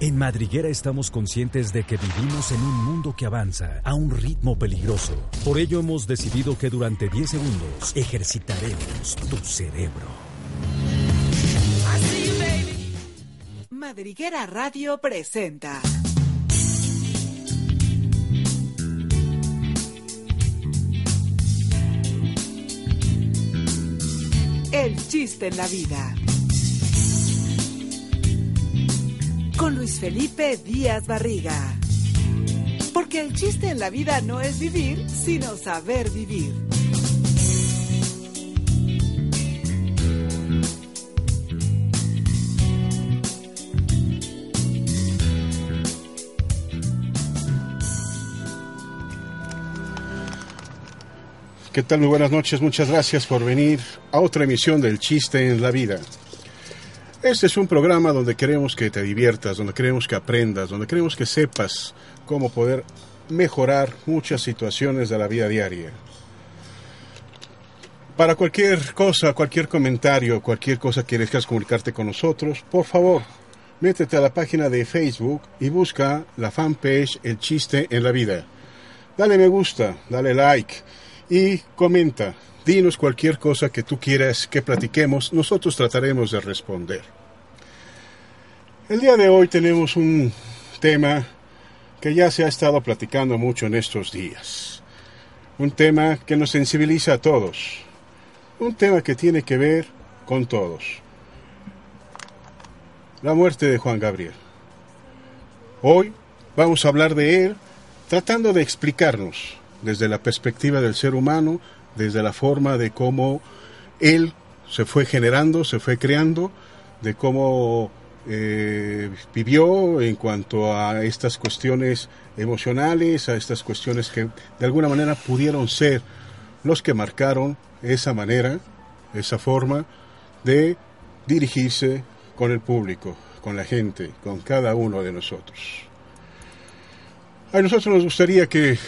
En Madriguera estamos conscientes de que vivimos en un mundo que avanza a un ritmo peligroso. Por ello hemos decidido que durante 10 segundos ejercitaremos tu cerebro. Madriguera Radio presenta. El chiste en la vida. Con Luis Felipe Díaz Barriga. Porque el chiste en la vida no es vivir, sino saber vivir. ¿Qué tal? Muy buenas noches, muchas gracias por venir a otra emisión del Chiste en la Vida. Este es un programa donde queremos que te diviertas, donde queremos que aprendas, donde queremos que sepas cómo poder mejorar muchas situaciones de la vida diaria. Para cualquier cosa, cualquier comentario, cualquier cosa que quieras comunicarte con nosotros, por favor, métete a la página de Facebook y busca la fanpage El Chiste en la Vida. Dale me gusta, dale like y comenta. Dinos cualquier cosa que tú quieras que platiquemos, nosotros trataremos de responder. El día de hoy tenemos un tema que ya se ha estado platicando mucho en estos días. Un tema que nos sensibiliza a todos. Un tema que tiene que ver con todos. La muerte de Juan Gabriel. Hoy vamos a hablar de él tratando de explicarnos desde la perspectiva del ser humano, desde la forma de cómo él se fue generando, se fue creando, de cómo eh, vivió en cuanto a estas cuestiones emocionales, a estas cuestiones que de alguna manera pudieron ser los que marcaron esa manera, esa forma de dirigirse con el público, con la gente, con cada uno de nosotros. A nosotros nos gustaría que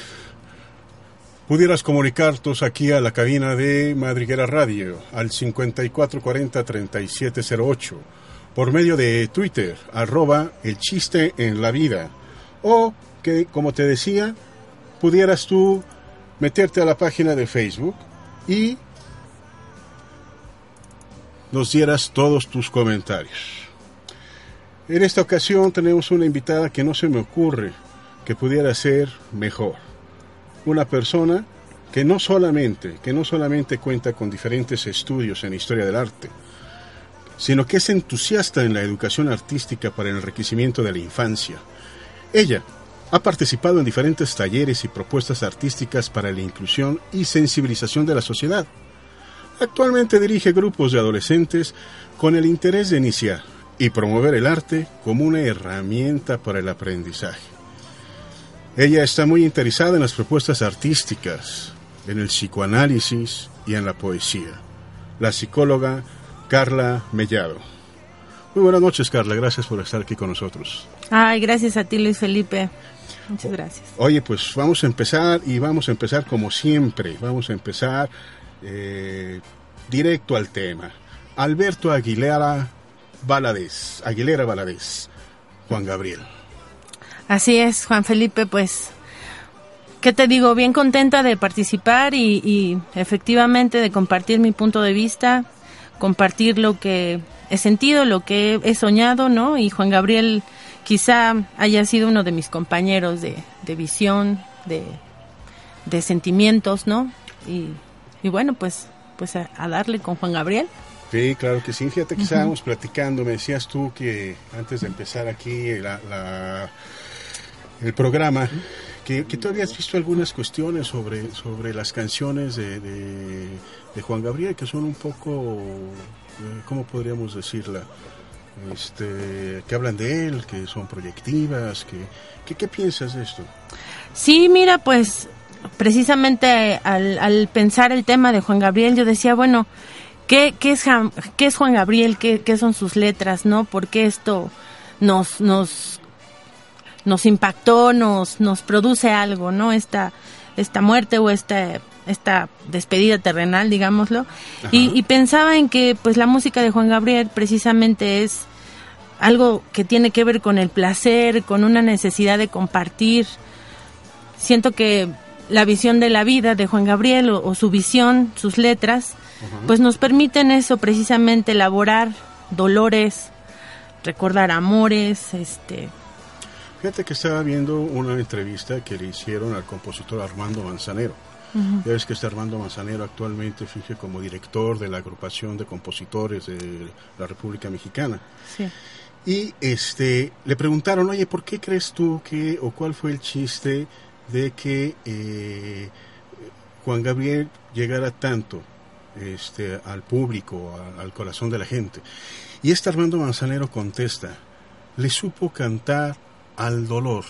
pudieras comunicarnos aquí a la cabina de Madriguera Radio al 5440-3708 por medio de Twitter, arroba el chiste en la vida. O que, como te decía, pudieras tú meterte a la página de Facebook y nos dieras todos tus comentarios. En esta ocasión tenemos una invitada que no se me ocurre que pudiera ser mejor. Una persona que no solamente, que no solamente cuenta con diferentes estudios en historia del arte, sino que es entusiasta en la educación artística para el enriquecimiento de la infancia. Ella ha participado en diferentes talleres y propuestas artísticas para la inclusión y sensibilización de la sociedad. Actualmente dirige grupos de adolescentes con el interés de iniciar y promover el arte como una herramienta para el aprendizaje. Ella está muy interesada en las propuestas artísticas, en el psicoanálisis y en la poesía. La psicóloga Carla Mellado. Muy buenas noches, Carla. Gracias por estar aquí con nosotros. Ay, gracias a ti, Luis Felipe. Muchas gracias. Oye, pues vamos a empezar y vamos a empezar como siempre. Vamos a empezar eh, directo al tema. Alberto Aguilera Valadez. Aguilera Valadez. Juan Gabriel. Así es, Juan Felipe, pues, ¿qué te digo? Bien contenta de participar y, y efectivamente de compartir mi punto de vista, compartir lo que he sentido, lo que he soñado, ¿no? Y Juan Gabriel quizá haya sido uno de mis compañeros de, de visión, de, de, sentimientos, ¿no? Y, y, bueno, pues, pues a, a, darle con Juan Gabriel. Sí, claro que sí. Fíjate que uh -huh. platicando, me decías tú que antes de empezar aquí la, la, el programa, que, que tú habías visto algunas cuestiones sobre, sobre las canciones de, de, Juan Gabriel que son un poco, eh, ¿cómo podríamos decirla? Este, que hablan de él, que son proyectivas, que, que ¿qué piensas de esto? Sí, mira, pues precisamente al, al, pensar el tema de Juan Gabriel, yo decía, bueno, ¿qué, qué, es, qué es Juan Gabriel? ¿Qué, ¿Qué, son sus letras? ¿No? ¿Por qué esto nos, nos, nos impactó, nos, nos produce algo, ¿no? Esta, esta muerte o esta, esta despedida terrenal, digámoslo. Y, y, pensaba en que pues la música de Juan Gabriel precisamente es algo que tiene que ver con el placer, con una necesidad de compartir. Siento que la visión de la vida de Juan Gabriel o, o su visión, sus letras, pues nos permiten eso precisamente elaborar dolores, recordar amores, este Fíjate que estaba viendo una entrevista que le hicieron al compositor Armando Manzanero. Uh -huh. Ya ves que está Armando Manzanero actualmente fije como director de la agrupación de compositores de la República Mexicana. Sí. Y este le preguntaron, oye, ¿por qué crees tú que o cuál fue el chiste de que eh, Juan Gabriel llegara tanto este, al público, a, al corazón de la gente. Y este Armando Manzanero contesta, le supo cantar al dolor,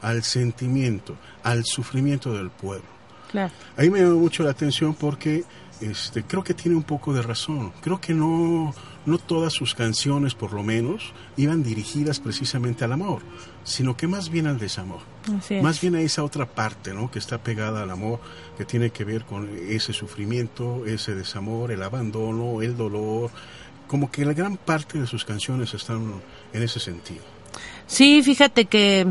al sentimiento, al sufrimiento del pueblo. Claro. Ahí me llamó mucho la atención porque este, creo que tiene un poco de razón. Creo que no, no todas sus canciones, por lo menos, iban dirigidas precisamente al amor, sino que más bien al desamor. Más bien a esa otra parte, ¿no? Que está pegada al amor, que tiene que ver con ese sufrimiento, ese desamor, el abandono, el dolor. Como que la gran parte de sus canciones están en ese sentido. Sí, fíjate que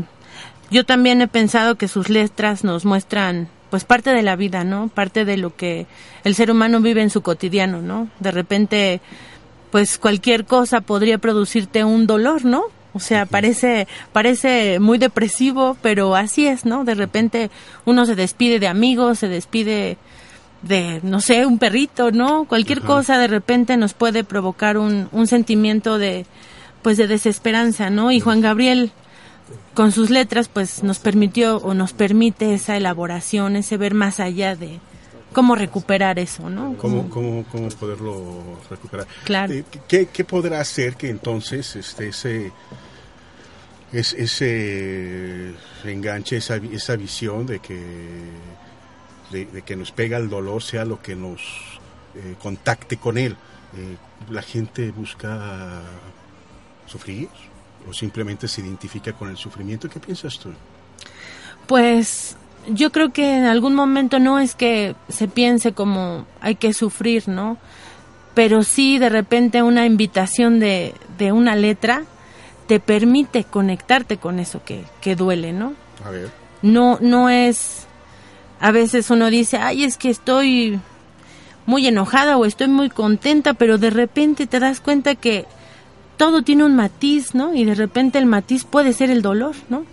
yo también he pensado que sus letras nos muestran pues parte de la vida, ¿no? Parte de lo que el ser humano vive en su cotidiano, ¿no? De repente, pues cualquier cosa podría producirte un dolor, ¿no? O sea, parece, parece muy depresivo, pero así es, ¿no? De repente uno se despide de amigos, se despide de, no sé, un perrito, ¿no? Cualquier Ajá. cosa de repente nos puede provocar un, un sentimiento de, pues de desesperanza, ¿no? Y Juan Gabriel, con sus letras, pues nos permitió o nos permite esa elaboración, ese ver más allá de cómo recuperar eso, ¿no? ¿Cómo, cómo, cómo poderlo recuperar? Claro. Eh, ¿Qué, qué podrá hacer que entonces este, ese, es, ese enganche, esa, esa visión de que, de, de, que nos pega el dolor sea lo que nos eh, contacte con él? Eh, la gente busca sufrir o simplemente se identifica con el sufrimiento. ¿Qué piensas tú? Pues yo creo que en algún momento no es que se piense como hay que sufrir, ¿no? Pero sí de repente una invitación de, de una letra te permite conectarte con eso que, que duele, ¿no? A ver. No, no es, a veces uno dice, ay, es que estoy muy enojada o estoy muy contenta, pero de repente te das cuenta que todo tiene un matiz, ¿no? Y de repente el matiz puede ser el dolor, ¿no?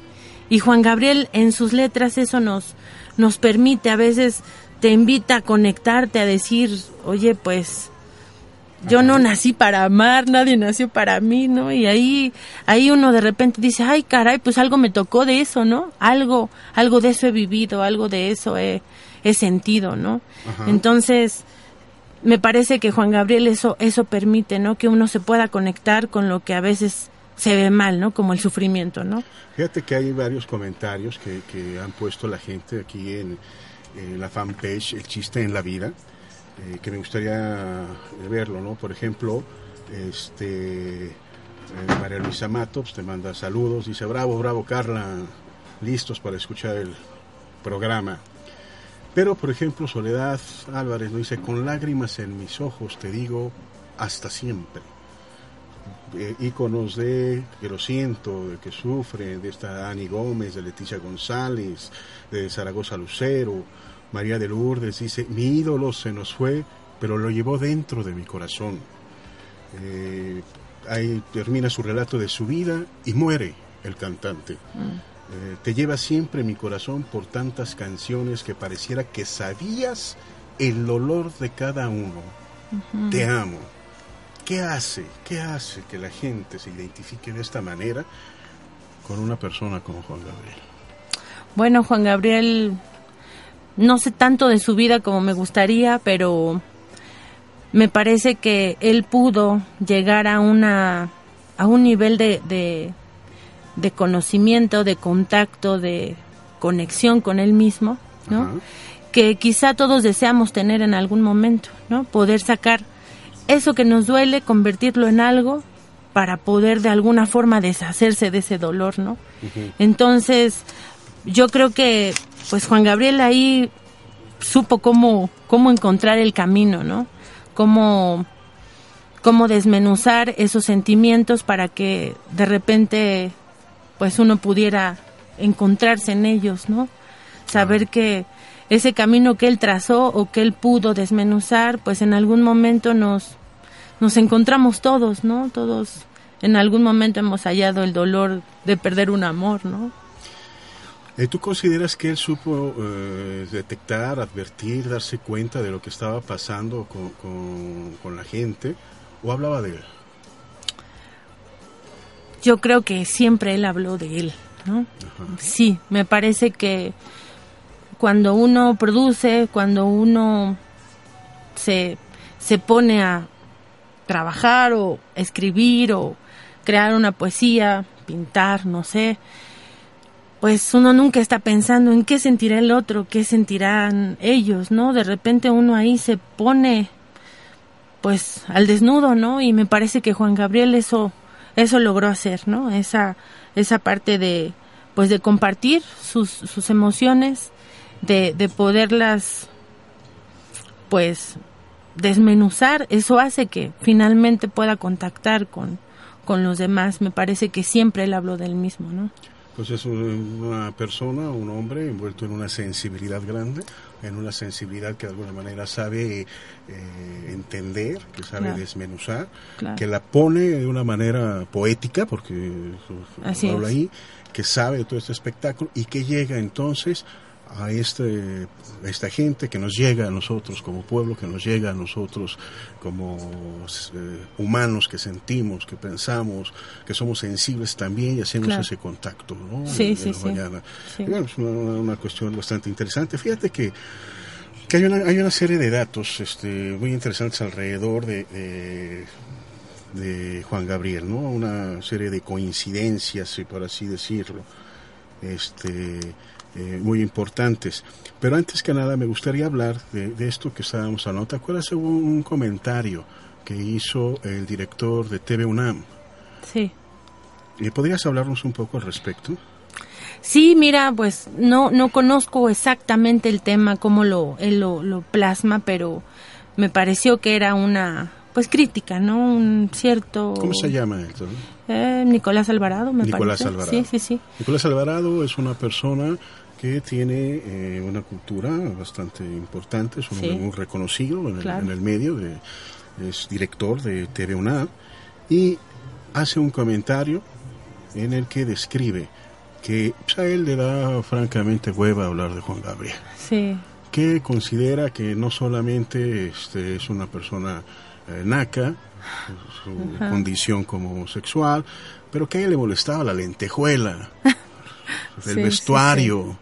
Y Juan Gabriel en sus letras eso nos, nos permite, a veces te invita a conectarte, a decir, oye, pues yo no nací para amar, nadie nació para mí, ¿no? Y ahí, ahí uno de repente dice, ay, caray, pues algo me tocó de eso, ¿no? Algo, algo de eso he vivido, algo de eso he, he sentido, ¿no? Ajá. Entonces, me parece que Juan Gabriel eso, eso permite, ¿no? Que uno se pueda conectar con lo que a veces se ve mal, ¿no? Como el sufrimiento, ¿no? Fíjate que hay varios comentarios que, que han puesto la gente aquí en, en, la fanpage El Chiste en la Vida, eh, que me gustaría verlo, ¿no? Por ejemplo, este eh, María Luisa Matos te manda saludos, dice, bravo, bravo Carla, listos para escuchar el programa. Pero, por ejemplo, Soledad Álvarez nos dice, con lágrimas en mis ojos te digo, hasta siempre eh, de que lo siento, de que sufre, de esta Ani Gómez, de Leticia González, de Zaragoza Lucero, María de Lourdes dice, mi ídolo se nos fue, pero lo llevó dentro de mi corazón. Eh, ahí termina su relato de su vida y muere el cantante. Mm. Eh, te lleva siempre mi corazón por tantas canciones que pareciera que sabías el olor de cada uno. Uh -huh. Te amo. ¿Qué hace? ¿Qué hace que la gente se identifique de esta manera con una persona como Juan Gabriel? bueno, Juan Gabriel, no sé tanto de su vida como me gustaría, pero me parece que él pudo llegar a una a un nivel de, de, conocimiento, de contacto, de conexión con él mismo, ¿no? Que quizá todos deseamos tener en algún momento, ¿no? Poder sacar eso que nos duele, convertirlo en algo para poder de alguna forma deshacerse de ese dolor, ¿no? Entonces, yo creo que pues Juan Gabriel ahí supo cómo cómo encontrar el camino, ¿no? Cómo cómo desmenuzar esos sentimientos para que de repente pues uno pudiera encontrarse en ellos, ¿no? Saber que ese camino que él trazó o que él pudo desmenuzar, pues en algún momento nos nos encontramos todos, ¿no? Todos en algún momento hemos hallado el dolor de perder un amor, ¿no? Eh, ¿Tú consideras que él supo eh, detectar, advertir, darse cuenta de lo que estaba pasando con, con la gente? o hablaba de él? Yo creo que siempre él habló de él, ¿no? Sí, me parece que cuando uno produce, cuando uno se, se pone a trabajar o escribir o crear una poesía, pintar, no sé, pues uno nunca está pensando en qué sentirá el otro, qué sentirán ellos, ¿no? De repente uno ahí se pone pues al desnudo, ¿no? Y me parece que Juan Gabriel eso eso logró hacer, ¿no? Esa esa parte de pues de compartir sus, sus emociones, de, de poderlas pues desmenuzar, eso hace que finalmente pueda contactar con, con los demás. Me parece que siempre él habló del mismo, ¿no? Pues es una persona, un hombre envuelto en una sensibilidad grande, en una sensibilidad que de alguna manera sabe eh, entender, que sabe desmenuzar, que la pone de una manera poética, porque habla ahí, que sabe de todo este espectáculo y que llega entonces a este, esta gente que nos llega a nosotros como pueblo, que nos llega a nosotros como eh, humanos que sentimos, que pensamos, que somos sensibles también y hacemos ese contacto, ¿no? Sí, sí, sí. es una, cuestión bastante interesante. Fíjate que, que hay, una, hay una serie de datos este, muy interesantes alrededor de, de, de Juan Gabriel, ¿no? Una serie de coincidencias, por así decirlo. Este, eh, muy importantes. Pero antes que nada me gustaría hablar de, esto que estábamos hablando. ¿Te acuerdas? Hubo un comentario que hizo el director de TV UNAM. Sí. ¿Y ¿Podrías hablarnos un poco al respecto? Sí, mira, pues no, no conozco exactamente el tema, cómo lo, él lo, lo plasma, pero me pareció que era una pues crítica, ¿no? Un cierto... ¿Cómo se llama esto? Eh, Nicolás Alvarado, me Nicolás parece. Alvarado. Sí, sí, sí. Nicolás Alvarado es una persona que tiene eh, una cultura bastante importante, es un hombre muy reconocido en el, medio, de, es director de TV UNAM y hace un comentario en el que describe que pues, a él le da francamente hueva hablar de Juan Gabriel. Sí. Que considera que no solamente este, es una persona eh, naca, su condición como homosexual, pero que a él le molestaba la lentejuela. el vestuario,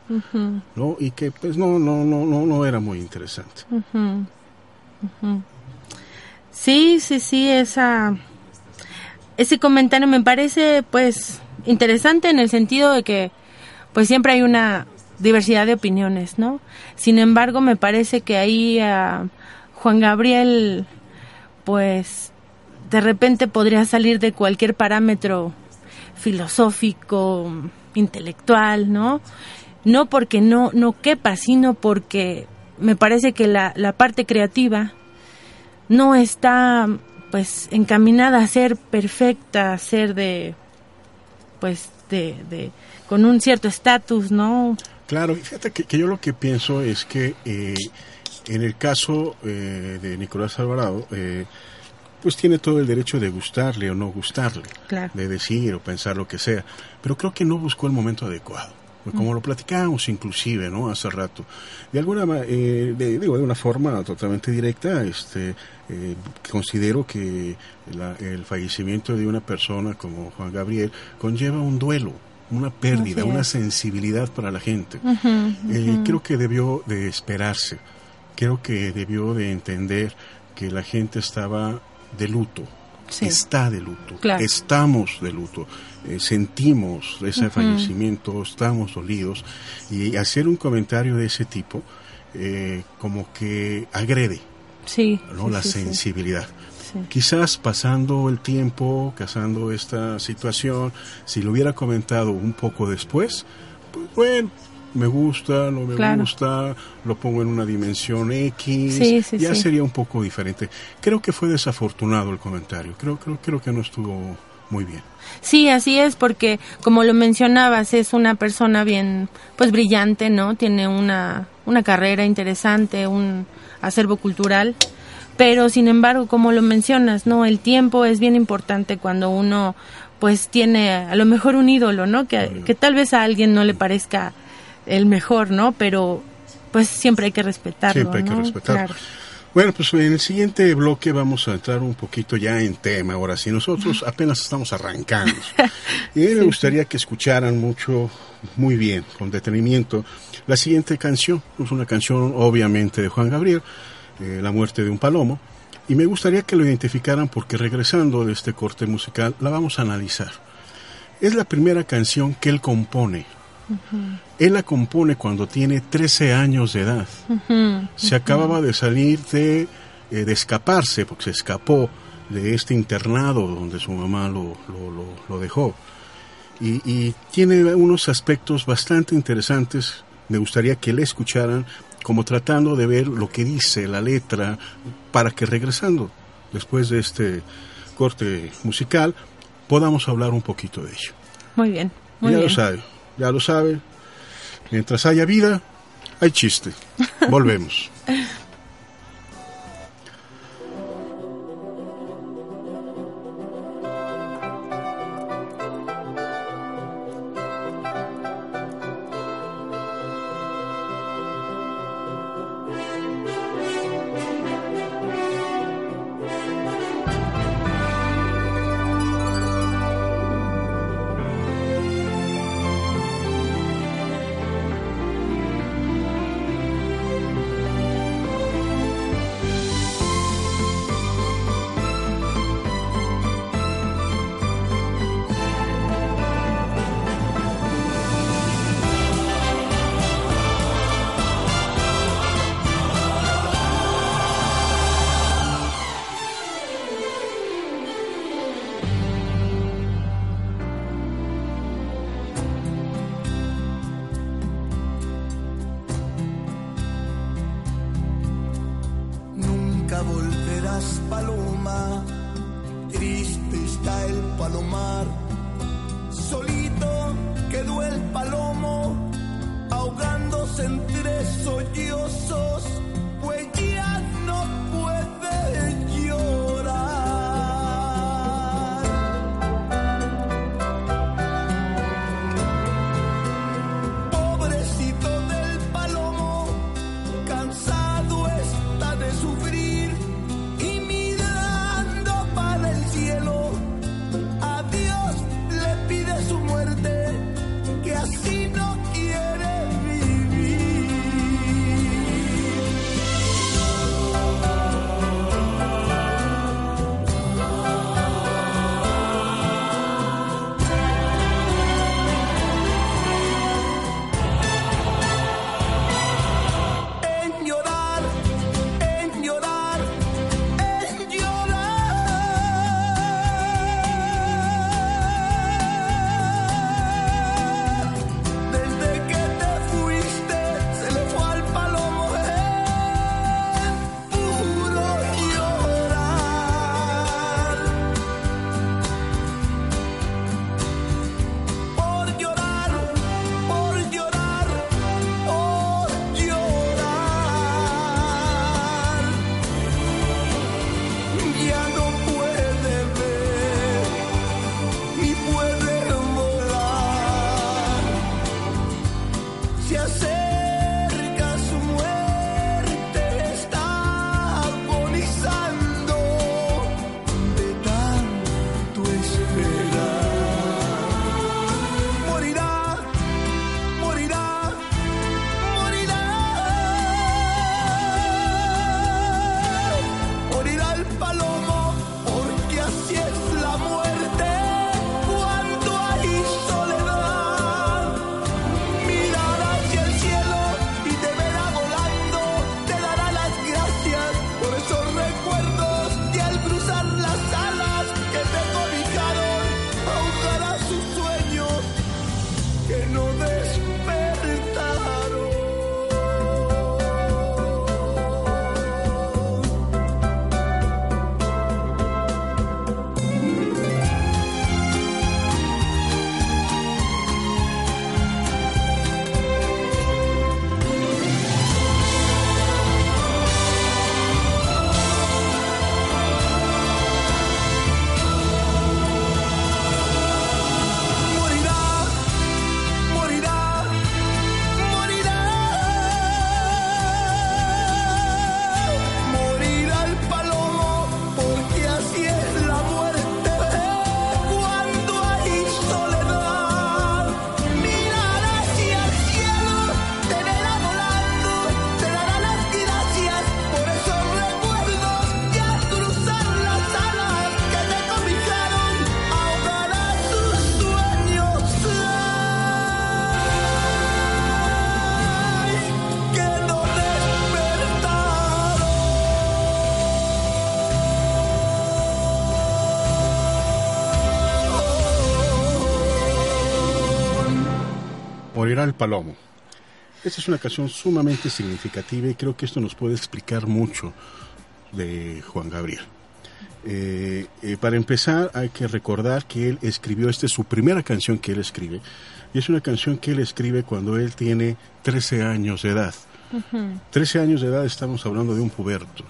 ¿no? Y que pues no, no, no, no, no era muy interesante. Sí, sí, sí, esa, ese comentario me parece pues interesante en el sentido de que pues siempre hay una diversidad de opiniones, ¿no? Sin embargo, me parece que ahí a Juan Gabriel pues de repente podría salir de cualquier parámetro filosófico, intelectual, ¿no? No porque no, no quepa, sino porque me parece que la, la parte creativa no está pues encaminada a ser perfecta, a ser de pues de, de con un cierto estatus, ¿no? Claro, fíjate que, yo lo que pienso es que eh, en el caso eh, de Nicolás Alvarado, eh, pues tiene todo el derecho de gustarle o no gustarle, de decir o pensar lo que sea, pero creo que no buscó el momento adecuado. Pues como lo platicábamos inclusive, ¿no? Hace rato. De alguna eh, de, digo, de una forma totalmente directa, este, eh, considero que el fallecimiento de una persona como Juan Gabriel conlleva un duelo, una pérdida, una sensibilidad para la gente. Eh, creo que debió de esperarse, creo que debió de entender que la gente estaba de luto, está de luto, estamos de luto, eh, sentimos ese fallecimiento, estamos dolidos. Y hacer un comentario de ese tipo eh, como que agrede sí, ¿no? la sensibilidad. Quizás pasando el tiempo, casando esta situación, si lo hubiera comentado un poco después, pues bueno, me gusta, no me gusta, lo pongo en una dimensión X, ya sería un poco diferente. Creo que fue desafortunado el comentario, creo, creo, creo que no estuvo muy bien. Sí, así es, porque como lo mencionabas, es una persona bien, pues brillante, ¿no? Tiene una, una carrera interesante, un acervo cultural, pero sin embargo, como lo mencionas, ¿no? El tiempo es bien importante cuando uno, pues tiene a lo mejor un ídolo, ¿no? Que, que tal vez a alguien no le parezca el mejor, ¿no? Pero pues siempre hay que respetarlo. Siempre hay que respetarlo. Bueno, pues en el siguiente bloque vamos a entrar un poquito ya en tema. Ahora, si nosotros apenas estamos arrancando, y me gustaría que escucharan mucho, muy bien, con detenimiento, la siguiente canción. Es una canción, obviamente, de Juan Gabriel, eh, La muerte de un palomo. Y me gustaría que lo identificaran porque regresando de este corte musical, la vamos a analizar. Es la primera canción que él compone él la compone cuando tiene 13 años de edad. Se acababa de salir de, eh, de escaparse, porque se escapó de este internado donde su mamá lo, lo, dejó. Y, y, tiene unos aspectos bastante interesantes. Me gustaría que le escucharan como tratando de ver lo que dice la letra para que regresando después de este corte musical podamos hablar un poquito de ello. Muy bien. Muy ya lo sabe ya lo sabe. Mientras haya vida, hay chiste. Volvemos. Sou, eu sou. El palomo. Esta es una canción sumamente significativa y creo que esto nos puede explicar mucho de Juan Gabriel. Eh, eh, para empezar, hay que recordar que él escribió, esta es su primera canción que él escribe, y es una canción que él escribe cuando él tiene 13 años de edad. 13 años de edad estamos hablando de un puberto.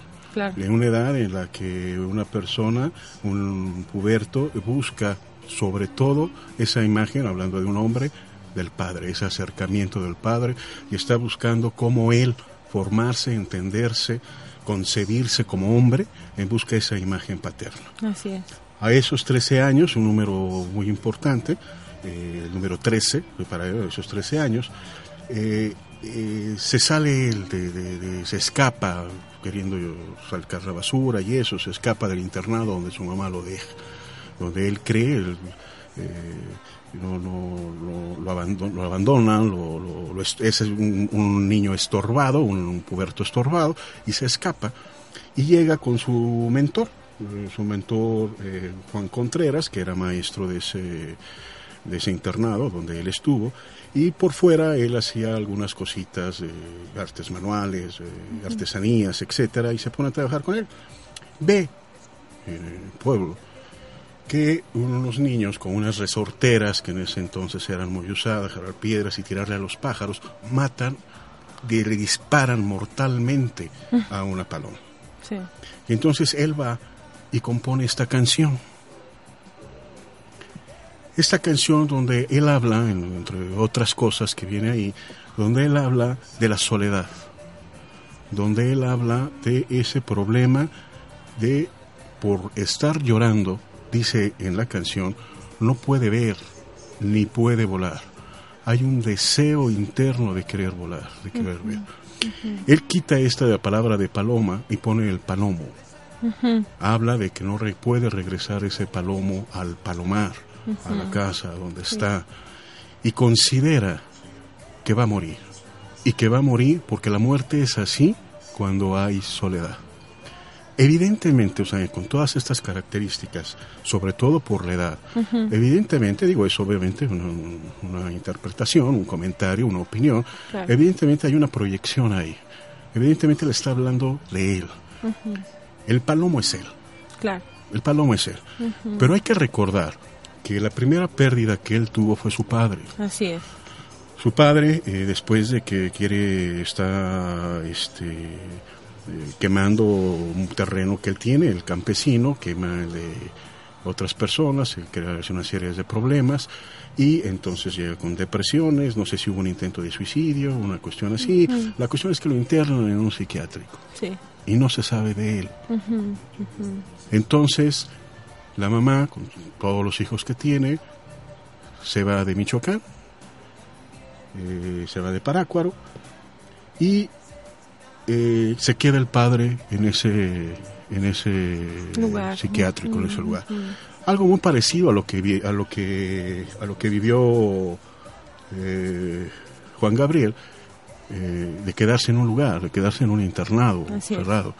De una edad en la que una persona, un puberto, busca sobre todo esa imagen, hablando de un hombre, del padre, ese acercamiento del padre, y está buscando cómo él formarse, entenderse, concebirse como hombre en busca de esa imagen paterna. Así es. A esos 13 años, un número muy importante, eh, el número 13, para esos 13 años, eh, eh, se sale, de, se escapa queriendo sacar la basura y eso, se escapa del internado donde su mamá lo deja, donde él cree, lo, abandonan, lo, es un, niño estorbado, un, puberto estorbado, y se escapa y llega con su mentor, eh, su mentor eh, Juan Contreras, que era maestro de ese, de ese internado donde él estuvo, y por fuera él hacía algunas cositas, de artes manuales, artesanías, etcétera, y se pone a trabajar con él. Ve en el pueblo que unos niños con unas resorteras que en ese entonces eran muy usadas, jalar piedras y tirarle a los pájaros, matan y le disparan mortalmente a una paloma. Y entonces él va y compone esta canción. Esta canción donde él habla, entre otras cosas que viene ahí, donde él habla de la soledad, donde él habla de ese problema de por estar llorando dice en la canción, no puede ver ni puede volar. Hay un deseo interno de querer volar, de querer ver. Él quita esta de la palabra de paloma y pone el palomo. Habla de que no puede regresar ese palomo al palomar, a la casa donde está, y considera que va a morir. Y que va a morir porque la muerte es así cuando hay soledad. Evidentemente, o sea, con todas estas características, sobre todo por la edad, evidentemente, digo, es obviamente una, interpretación, un comentario, una opinión, evidentemente hay una proyección ahí, evidentemente le está hablando de él. El palomo es él. Claro. El palomo es él. Pero hay que recordar que la primera pérdida que él tuvo fue su padre. Así es. Su padre, eh, después de que quiere, está, este, eh, quemando un terreno que él tiene, el campesino, quema de otras personas, él crea una serie de problemas y entonces llega con depresiones, no sé si hubo un intento de suicidio, una cuestión así. La cuestión es que lo internan en un psiquiátrico y no se sabe de él. Entonces, la mamá, con todos los hijos que tiene, se va de Michoacán, eh, se va de Parácuaro y eh, se queda el padre en ese en ese psiquiátrico en ese lugar. algo muy parecido a lo que a lo que a lo que vivió eh, Juan Gabriel eh, de quedarse en un lugar, de quedarse en un internado cerrado.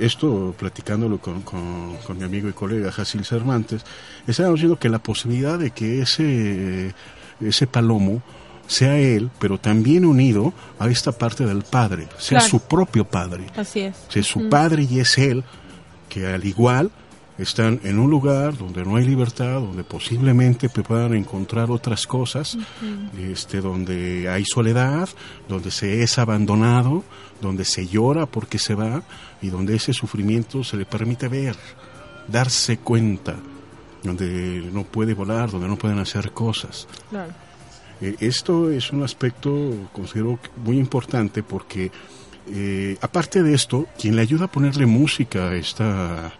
esto, platicándolo con, con, con, mi amigo y colega Jacil Cervantes, estábamos diciendo que la posibilidad de que ese, ese palomo sea él, pero también unido a esta parte del padre, sea su propio padre. Así es. Sea su padre y es él, que al igual están en un lugar donde no hay libertad, donde posiblemente puedan encontrar otras cosas, este, donde hay soledad, donde se es abandonado, donde se llora porque se va y donde ese sufrimiento se le permite ver, darse cuenta, donde no puede volar, donde no pueden hacer cosas. Claro. Eh, esto es un aspecto, considero, muy importante porque, eh, aparte de esto, quien le ayuda a ponerle música a esta,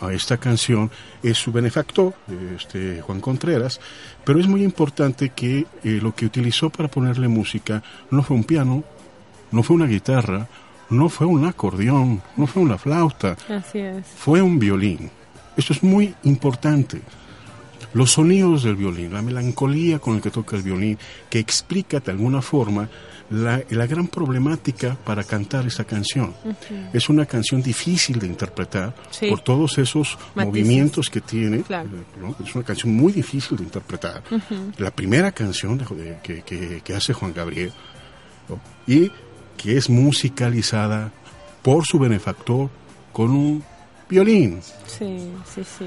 a, esta canción es su benefactor, este, Juan Contreras, pero es muy importante que eh, lo que utilizó para ponerle música no fue un piano, no fue una guitarra, no fue un acordeón, no fue una flauta, fue un violín. Esto es muy importante los sonidos del violín, la melancolía con la que toca el violín, que explica de alguna forma la, la gran problemática para cantar esa canción. Es una canción difícil de interpretar Sí. por todos esos Matices. movimientos que tiene. Claro. eh, ¿no? Es una canción muy difícil de interpretar. La primera canción de- de- que, que- que hace Juan Gabriel ¿no? y que es musicalizada por su benefactor con un violín. Sí, sí, sí.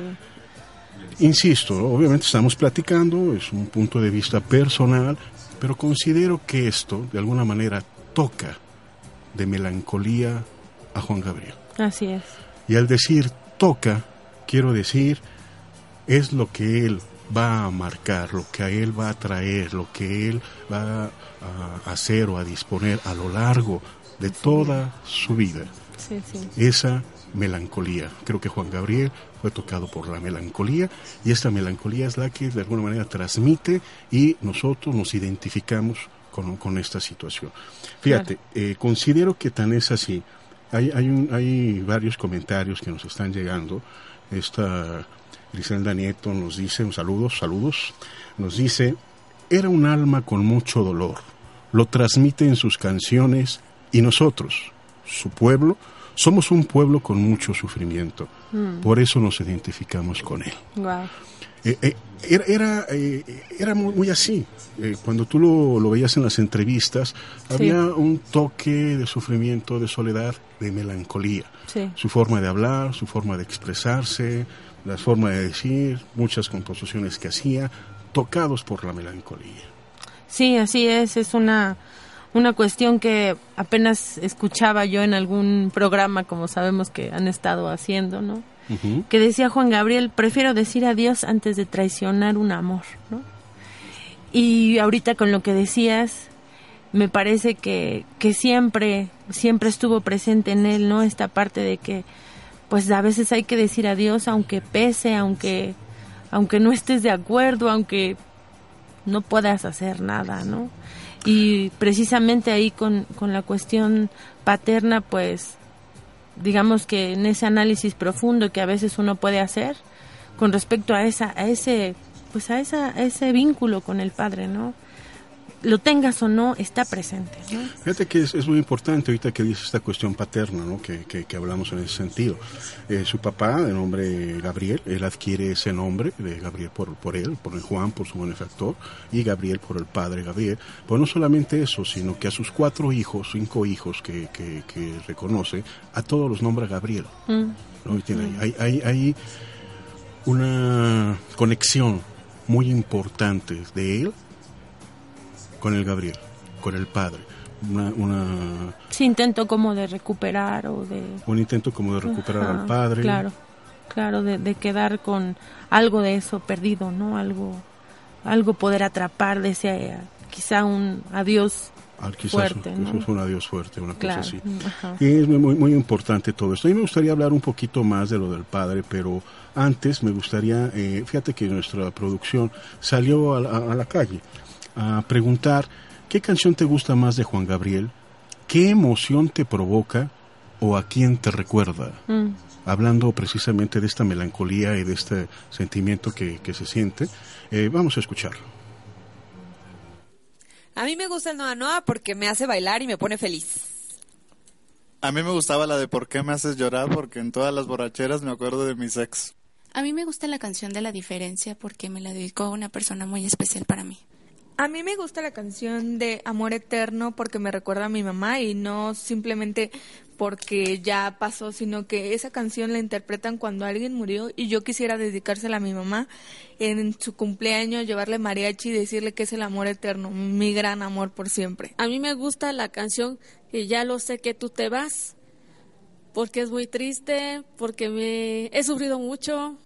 Insisto, obviamente estamos platicando, es un punto de vista personal, pero considero que esto de alguna manera toca de melancolía a Juan Gabriel. Así es. Y al decir toca, quiero decir, es lo que él va a marcar, lo que a él va a traer, lo que él va a hacer o a disponer a lo largo de toda su vida. Sí, sí. Esa melancolía. Creo que Juan Gabriel fue tocado por la melancolía y esta melancolía es la que de alguna manera transmite y nosotros nos identificamos con, con esta situación. Fíjate, eh, considero que tan es así. Hay, hay, un- hay varios comentarios que nos están llegando. Esta Griselda Nieto nos dice, un saludos, saludos, nos dice, era un alma con mucho dolor, lo transmite en sus canciones y nosotros, su pueblo, somos un pueblo con mucho sufrimiento, por eso nos identificamos con él. Wow. Eh, eh, era era, eh, era muy, muy así. Eh, cuando tú lo, lo veías en las entrevistas, había un toque de sufrimiento, de soledad, de melancolía. Sí. Su forma de hablar, su forma de expresarse, la forma de decir, muchas composiciones que hacía, tocados por la melancolía. Sí, así es. Es una, una cuestión que apenas escuchaba yo en algún programa, como sabemos que han estado haciendo, ¿no? Que decía Juan Gabriel, prefiero decir adiós antes de traicionar un amor, ¿no? Y ahorita con lo que decías, me parece que, que siempre, siempre estuvo presente en él, ¿no? Esta parte de que, pues a veces hay que decir adiós aunque pese, aunque, aunque no estés de acuerdo, aunque no puedas hacer nada, ¿no? Y precisamente ahí con, con la cuestión paterna, pues digamos que en ese análisis profundo que a veces uno puede hacer con respecto a esa a ese pues a esa a ese vínculo con el padre no lo tengas o no está presente ¿no? Fíjate que es, es muy importante ahorita que dice esta cuestión paterna, ¿no? que, que, que hablamos en ese sentido. Eh, su papá, de nombre Gabriel, él adquiere ese nombre de Gabriel por, por él, por el Juan, por su benefactor, y Gabriel por el padre Gabriel. Pues no solamente eso, sino que a sus cuatro hijos, cinco hijos que, que, que reconoce, a todos los nombra Gabriel. Mm, ¿no? Y tiene- hay, hay, hay una conexión muy importante de él con el Gabriel, con el padre. Una, una- sí intento como de recuperar o de un intento como de recuperar Ajá, al padre. claro claro de, de quedar con algo de eso perdido no algo algo poder atrapar de ese eh, quizá un adiós al- quizás fuerte, un, ¿no? un adiós fuerte, una claro cosa así. ajá. Y es muy, muy importante todo esto. A mí me gustaría hablar un poquito más de lo del padre, pero antes me gustaría, eh, fíjate que nuestra producción salió a la, a la calle a preguntar qué canción te gusta más de Juan Gabriel, qué emoción te provoca o a quién te recuerda. Mm, Hablando precisamente de esta melancolía y de este sentimiento que, que se siente, eh, vamos a escucharlo. A mí me gusta el Noa Noa porque me hace bailar y me pone feliz. A mí me gustaba la de ¿Por qué me haces llorar? Porque en todas las borracheras me acuerdo de mis ex. A mí me gusta la canción de la diferencia porque me la dedicó a una persona muy especial para mí. A mí me gusta la canción de Amor Eterno porque me recuerda a mi mamá y no simplemente porque ya pasó, sino que esa canción la interpretan cuando alguien murió y yo quisiera dedicársela a mi mamá en su cumpleaños, llevarle mariachi y decirle que es el amor eterno, mi gran amor por siempre. A mí me gusta la canción que ya lo sé que tú te vas, porque es muy triste, porque me he sufrido mucho.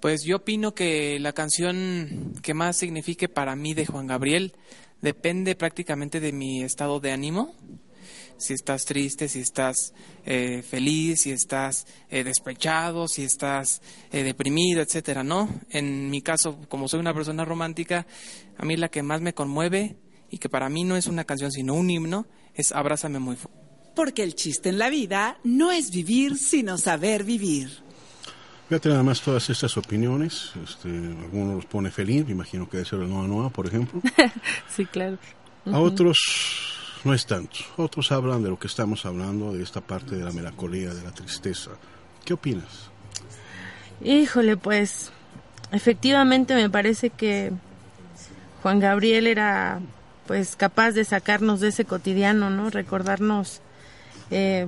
Pues yo opino que la canción que más signifique para mí de Juan Gabriel depende prácticamente de mi estado de ánimo. Si estás triste, si estás eh, feliz, si estás eh, despechado, si estás eh, deprimido, etcétera, ¿no? En mi caso, como soy una persona romántica, a mí la que más me conmueve y que para mí no es una canción sino un himno es Abrázame muy fuerte. Porque el chiste en la vida no es vivir, sino saber vivir. Fíjate nada más todas estas opiniones. Este, algunos los pone feliz, me imagino que debe ser el Noa Noa, por ejemplo. sí claro A otros no es tanto. Otros hablan de lo que estamos hablando, de esta parte de la melancolía, de la tristeza. ¿Qué opinas? Híjole, pues efectivamente me parece que Juan Gabriel era pues capaz de sacarnos de ese cotidiano, ¿no? Recordarnos eh,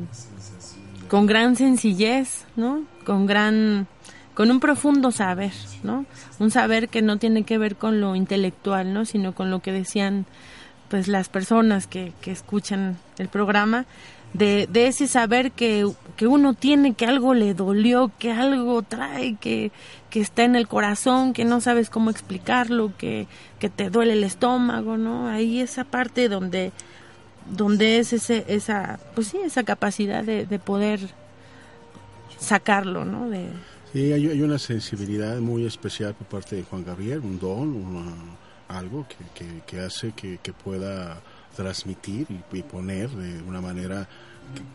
con gran sencillez, ¿no? Con gran, con un profundo saber, ¿no? Un saber que no tiene que ver con lo intelectual, ¿no? Sino con lo que decían, pues, las personas que, que escuchan el programa, de, de ese saber que, que uno tiene, que algo le dolió, que algo trae, que, que está en el corazón, que no sabes cómo explicarlo, que, que te duele el estómago, ¿no? Ahí esa parte donde donde es ese, esa, pues sí, esa capacidad de, de poder sacarlo, ¿no? De... Sí, hay, hay, una sensibilidad muy especial por parte de Juan Gabriel, un don, una, algo que, que, que hace que, que, pueda transmitir y, y, poner de una manera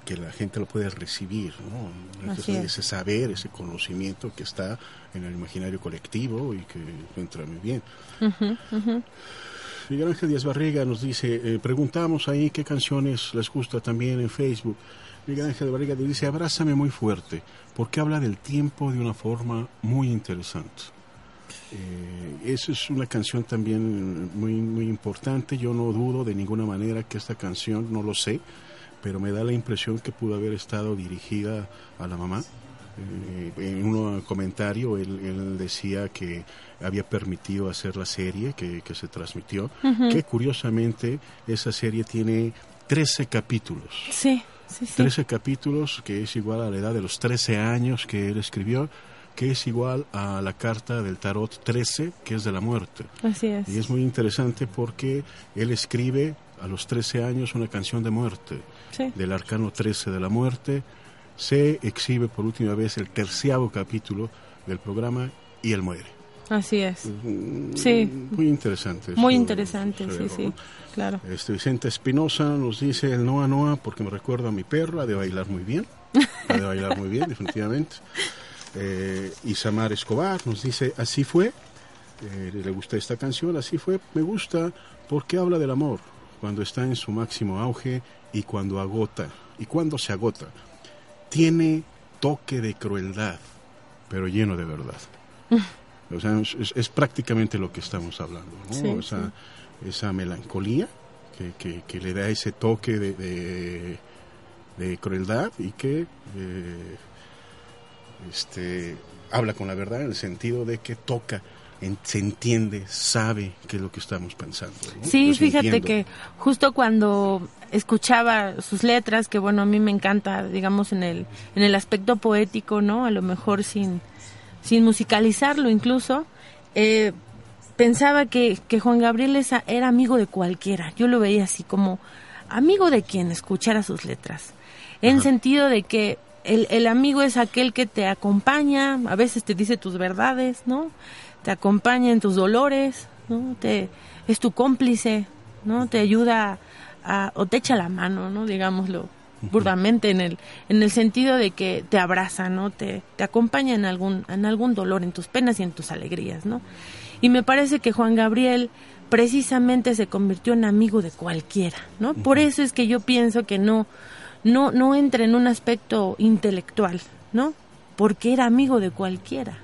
que, la gente lo puede recibir, ¿no? Entonces, ese saber, ese conocimiento que está en el imaginario colectivo y que entra muy bien. Uh -huh, uh -huh. Miguel Ángel Díaz Barriga nos dice, eh, preguntamos ahí qué canciones les gusta también en Facebook. Miguel Ángel Barriga dice, abrázame muy fuerte, porque habla del tiempo de una forma muy interesante. Eh, esa es una canción también muy, muy importante. Yo no dudo de ninguna manera que esta canción, no lo sé, pero me da la impresión que pudo haber estado dirigida a la mamá. Eh, en un comentario él, él, decía que había permitido hacer la serie que, que se transmitió, uh -huh. que curiosamente esa serie tiene 13 capítulos. Sí, sí, sí. 13 capítulos, que es igual a la edad de los 13 años que él escribió, que es igual a la carta del tarot 13, que es de la muerte. Así es. Y es muy interesante porque él escribe a los 13 años una canción de muerte, sí. del arcano 13 de la muerte, se exhibe por última vez el terciavo capítulo del programa y él muere. Así es. Sí. Muy interesante. Muy interesante, sí, sí, claro. Este Vicente Espinosa nos dice el Noa Noa porque me recuerda a mi perro, ha de bailar muy bien. Ha de bailar muy bien, definitivamente. Eh, Isamar Escobar nos dice, así fue. Eh, le gusta esta canción, así fue. Me gusta porque habla del amor, cuando está en su máximo auge y cuando agota, y cuando se agota tiene toque de crueldad, pero lleno de verdad. O sea, es, es prácticamente lo que estamos hablando, ¿no? Sí, esa, sí. esa melancolía que, que, que, le da ese toque de, de, de crueldad y que eh, este, habla con la verdad en el sentido de que toca en, se entiende, sabe qué es lo que estamos pensando. ¿no? Sí, fíjate entiendo. que justo cuando escuchaba sus letras, que bueno, a mí me encanta, digamos, en el, en el aspecto poético, ¿no? A lo mejor sin, sin musicalizarlo incluso, eh, pensaba que, que Juan Gabriel esa, era amigo de cualquiera. Yo lo veía así como amigo de quien escuchara sus letras. En Ajá. sentido de que el, el amigo es aquel que te acompaña, a veces te dice tus verdades, ¿no? Te acompaña en tus dolores, ¿no? Te, es tu cómplice, ¿no? Te ayuda a, o te echa la mano, ¿no? Digámoslo burdamente en el en el sentido de que te abraza, ¿no? Te, te acompaña en algún en algún dolor, en tus penas y en tus alegrías, ¿no? Y me parece que Juan Gabriel precisamente se convirtió en amigo de cualquiera, ¿no? Por eso es que yo pienso que no no no entra en un aspecto intelectual, ¿no? Porque era amigo de cualquiera,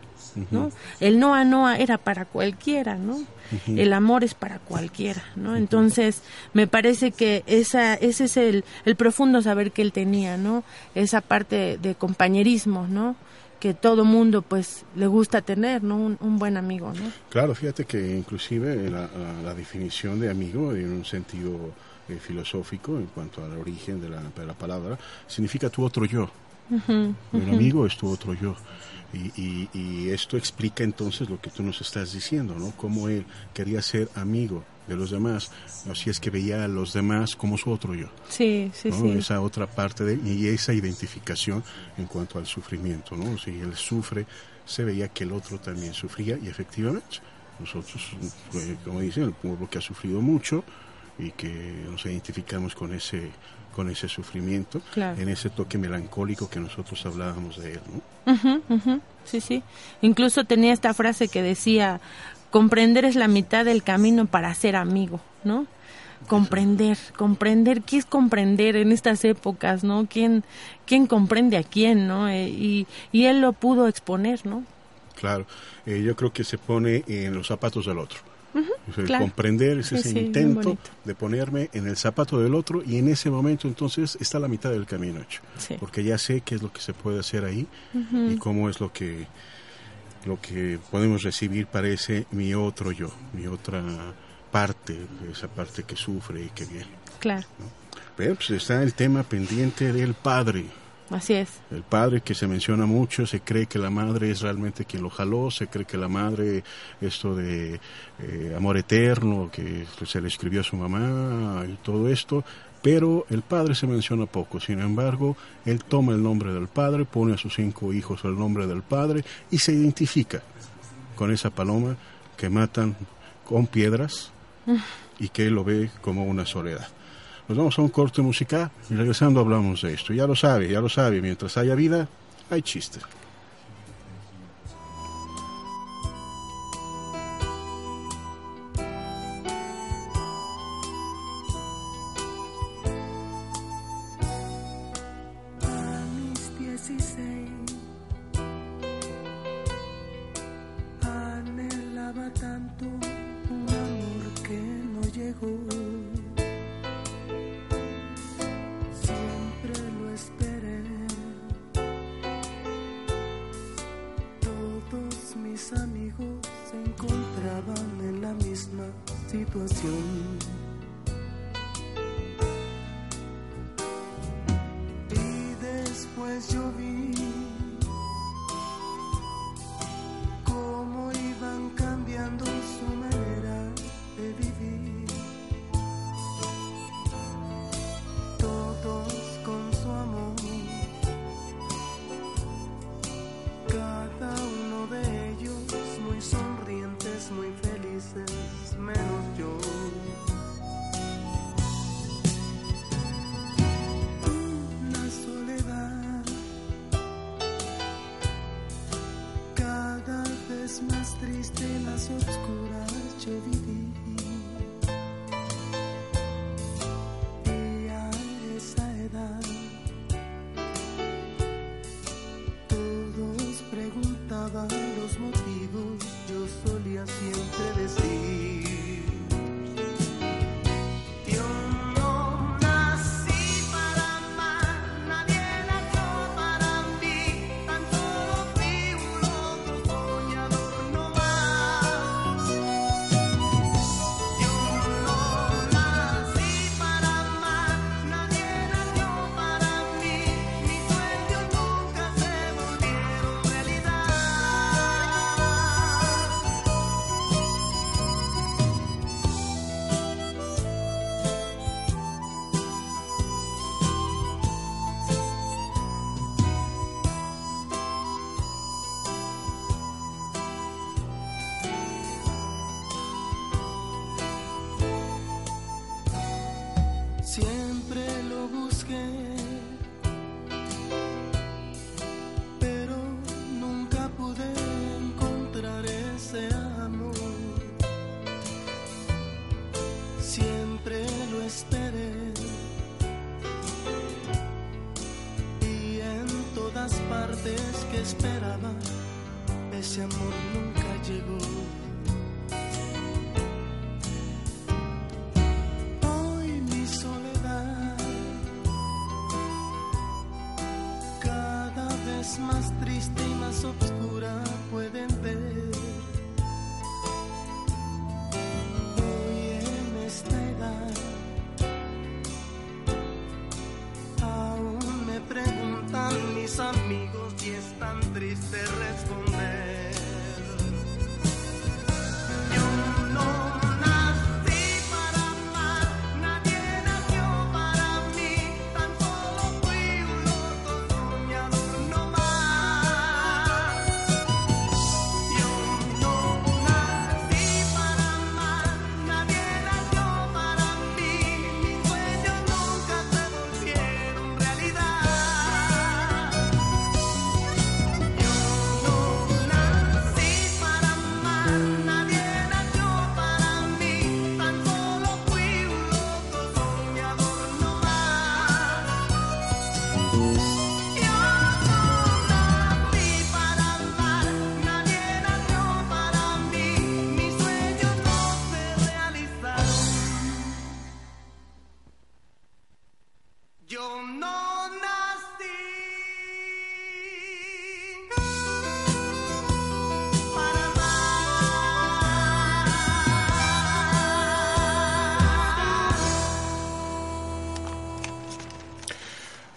¿no? El Noa Noa era para cualquiera, ¿no? El amor es para cualquiera, ¿no? Entonces, me parece que esa, ese es el, el profundo saber que él tenía, ¿no? Esa parte de compañerismo, ¿no? Que todo mundo, pues, le gusta tener, ¿no? Un, un buen amigo, ¿no? Claro, fíjate que inclusive la, la, la definición de amigo en un sentido eh, filosófico en cuanto al origen de la, de la palabra significa tu otro yo. Uh -huh, Un uh -huh. amigo es tu otro yo. Y, y, y, esto explica entonces lo que tú nos estás diciendo, ¿no? Cómo él quería ser amigo de los demás, así es que veía a los demás como su otro yo. Sí, sí, ¿no? sí. Esa otra parte de y esa identificación en cuanto al sufrimiento, ¿no? Si él sufre, se veía que el otro también sufría y efectivamente nosotros, eh, como dicen, el pueblo que ha sufrido mucho y que nos identificamos con ese con ese sufrimiento, claro. en ese toque melancólico que nosotros hablábamos de él, ¿no? Sí, sí. Incluso tenía esta frase que decía, comprender es la mitad del camino para ser amigo, ¿no? comprender, comprender, ¿qué es comprender en estas épocas, no? ¿Quién, quién comprende a quién, no? Eh, y, y él lo pudo exponer, ¿no? Claro, eh, yo creo que se pone en los zapatos del otro. Claro. comprender es ese sí, intento de ponerme en el zapato del otro y en ese momento entonces está la mitad del camino hecho. Sí. Porque ya sé qué es lo que se puede hacer ahí y cómo es lo que lo que podemos recibir parece mi otro yo, mi otra parte, esa parte que sufre y que viene. Claro, Pero pues está el tema pendiente del padre. Así es. El padre que se menciona mucho, se cree que la madre es realmente quien lo jaló, se cree que la madre, esto de eh, amor eterno, que se le escribió a su mamá y todo esto, pero el padre se menciona poco. Sin embargo, él toma el nombre del padre, pone a sus cinco hijos el nombre del padre y se identifica con esa paloma que matan con piedras y que él lo ve como una soledad. Nos vamos a un corte musical y regresando hablamos de esto. Ya lo sabe, ya lo sabe, mientras haya vida, hay chistes. Situación. Y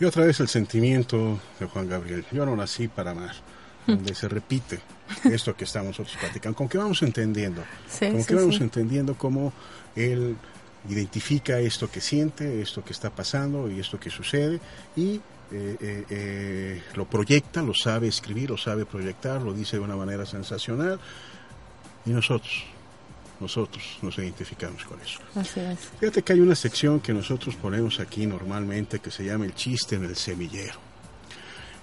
Y otra vez el sentimiento de Juan Gabriel. Yo no nací para amar. Donde se repite esto que estamos nosotros platicando. Con que vamos entendiendo. Sí, con sí, que vamos sí. entendiendo cómo él identifica esto que siente, esto que está pasando y esto que sucede. Y eh, eh, eh, lo proyecta, lo sabe escribir, lo sabe proyectar, lo dice de una manera sensacional. Y nosotros, nosotros nos identificamos con eso. Así es. Fíjate que hay una sección que nosotros ponemos aquí normalmente que se llama el chiste en el semillero.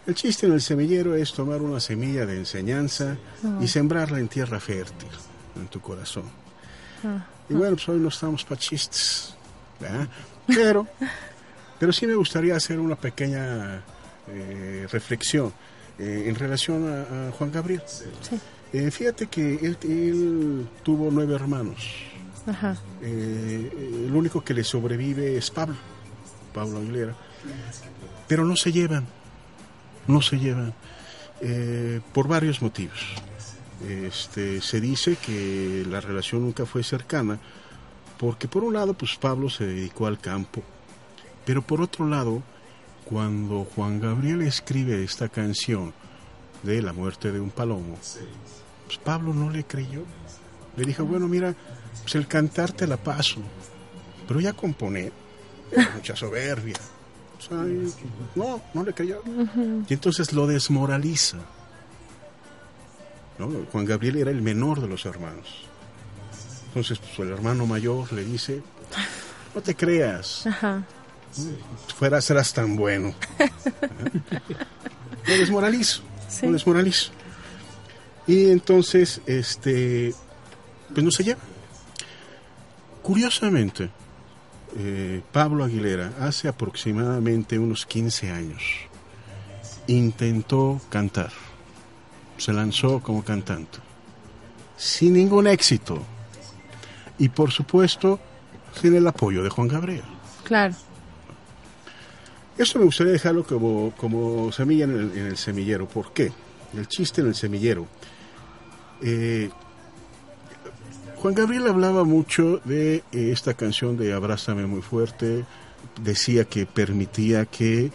El chiste en el semillero es tomar una semilla de enseñanza y sembrarla en tierra fértil, en tu corazón. Y bueno, pues hoy no estamos para chistes, ¿verdad? Pero, pero sí me gustaría hacer una pequeña eh, reflexión eh, en relación a, a Juan Gabriel. Eh, fíjate que él, él tuvo nueve hermanos. Ajá. Eh, el único que le sobrevive es Pablo, Pablo Aguilera. Pero no se llevan, no se llevan, eh, por varios motivos. Este, se dice que la relación nunca fue cercana, porque por un lado, pues Pablo se dedicó al campo, pero por otro lado, cuando Juan Gabriel escribe esta canción de la muerte de un palomo, pues Pablo no le creyó. Le dijo, bueno, mira, pues el cantar te la paso, pero ya componer, mucha soberbia. O sea, no, no le creyó. Y entonces lo desmoraliza. ¿no? Juan Gabriel era el menor de los hermanos. Entonces, pues, el hermano mayor le dice, no te creas, Ajá. fuera serás tan bueno. lo desmoralizo, Sí. lo desmoralizo. Y entonces, este, pues no se lleva. Curiosamente, eh, Pablo Aguilera hace aproximadamente unos 15 años intentó cantar, se lanzó como cantante, sin ningún éxito. Y por supuesto, sin el apoyo de Juan Gabriel. Claro. Esto me gustaría dejarlo como, como semilla en el, en el semillero. ¿Por qué? El chiste en el semillero. Eh, Juan Gabriel hablaba mucho de eh, esta canción de Abrázame muy fuerte. Decía que permitía que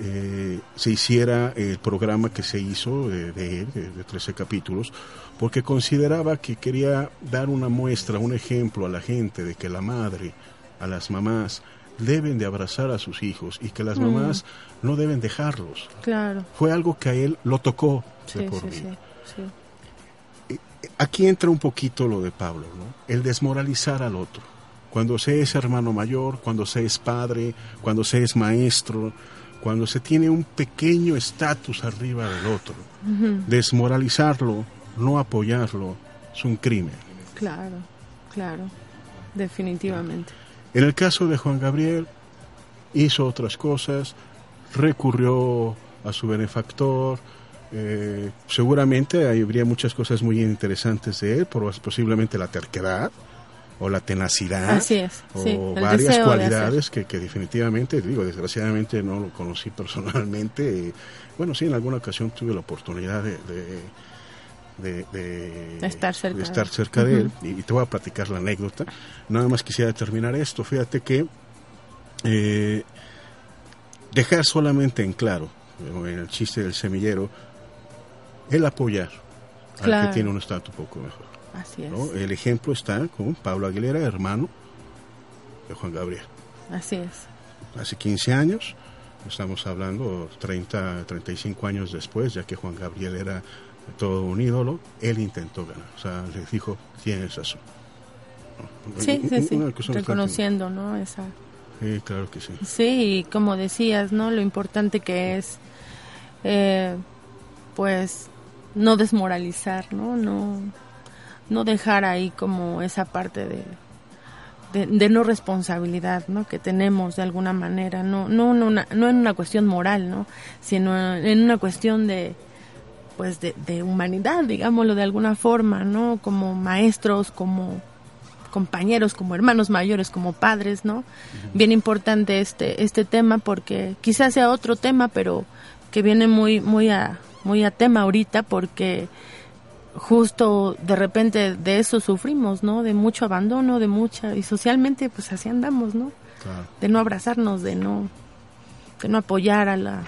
eh, se hiciera el programa que se hizo de, de él, de, de 13 capítulos, porque consideraba que quería dar una muestra, un ejemplo a la gente de que la madre, a las mamás, deben de abrazar a sus hijos y que las Mm. mamás no deben dejarlos. Claro. Fue algo que a él lo tocó de Sí, por sí, vida. sí, sí. Aquí entra un poquito lo de Pablo, ¿no? El desmoralizar al otro. Cuando se es hermano mayor, cuando se es padre, cuando se es maestro, cuando se tiene un pequeño estatus arriba del otro. Desmoralizarlo, no apoyarlo, es un crimen. Claro, claro. Definitivamente. En el caso de Juan Gabriel, hizo otras cosas, recurrió a su benefactor, eh, seguramente habría muchas cosas muy interesantes de él, por, posiblemente la terquedad o la tenacidad Así es, o sí, varias cualidades que, que definitivamente, digo, desgraciadamente no lo conocí personalmente. eh, bueno, sí, en alguna ocasión tuve la oportunidad de, de, de- de- De estar cerca de estar él. cerca de él y, te voy a platicar la anécdota. Nada más quisiera terminar esto. Fíjate que eh, dejar solamente en claro, eh, en el chiste del semillero, el apoyar al que tiene un estatus poco mejor. Así es. ¿no? El ejemplo está con Pablo Aguilera, hermano de Juan Gabriel. Así es. Hace 15 años, estamos hablando 30, 35 años después, ya que Juan Gabriel era todo un ídolo, él intentó ganar. O sea, le dijo, tienes razón. ¿no? Sí, sí, sí. Reconociendo, ¿no? Esa. Sí, claro que sí. Sí, y como decías, ¿no? Lo importante que es, eh, pues, no desmoralizar, ¿no? No, no dejar ahí como esa parte de, de, de no responsabilidad, ¿no? Que tenemos de alguna manera, no, no, en una, no en una cuestión moral, ¿no? Sino en una cuestión de, pues, de, de humanidad, digámoslo de alguna forma, ¿no? Como maestros, como compañeros, como hermanos mayores, como padres, ¿no? Bien importante este este tema porque quizás sea otro tema, pero que viene muy muy a muy a tema ahorita porque justo de repente de eso sufrimos, ¿no? De mucho abandono, de mucha y socialmente pues así andamos, ¿no? Claro. De no abrazarnos, de no de no apoyar a la,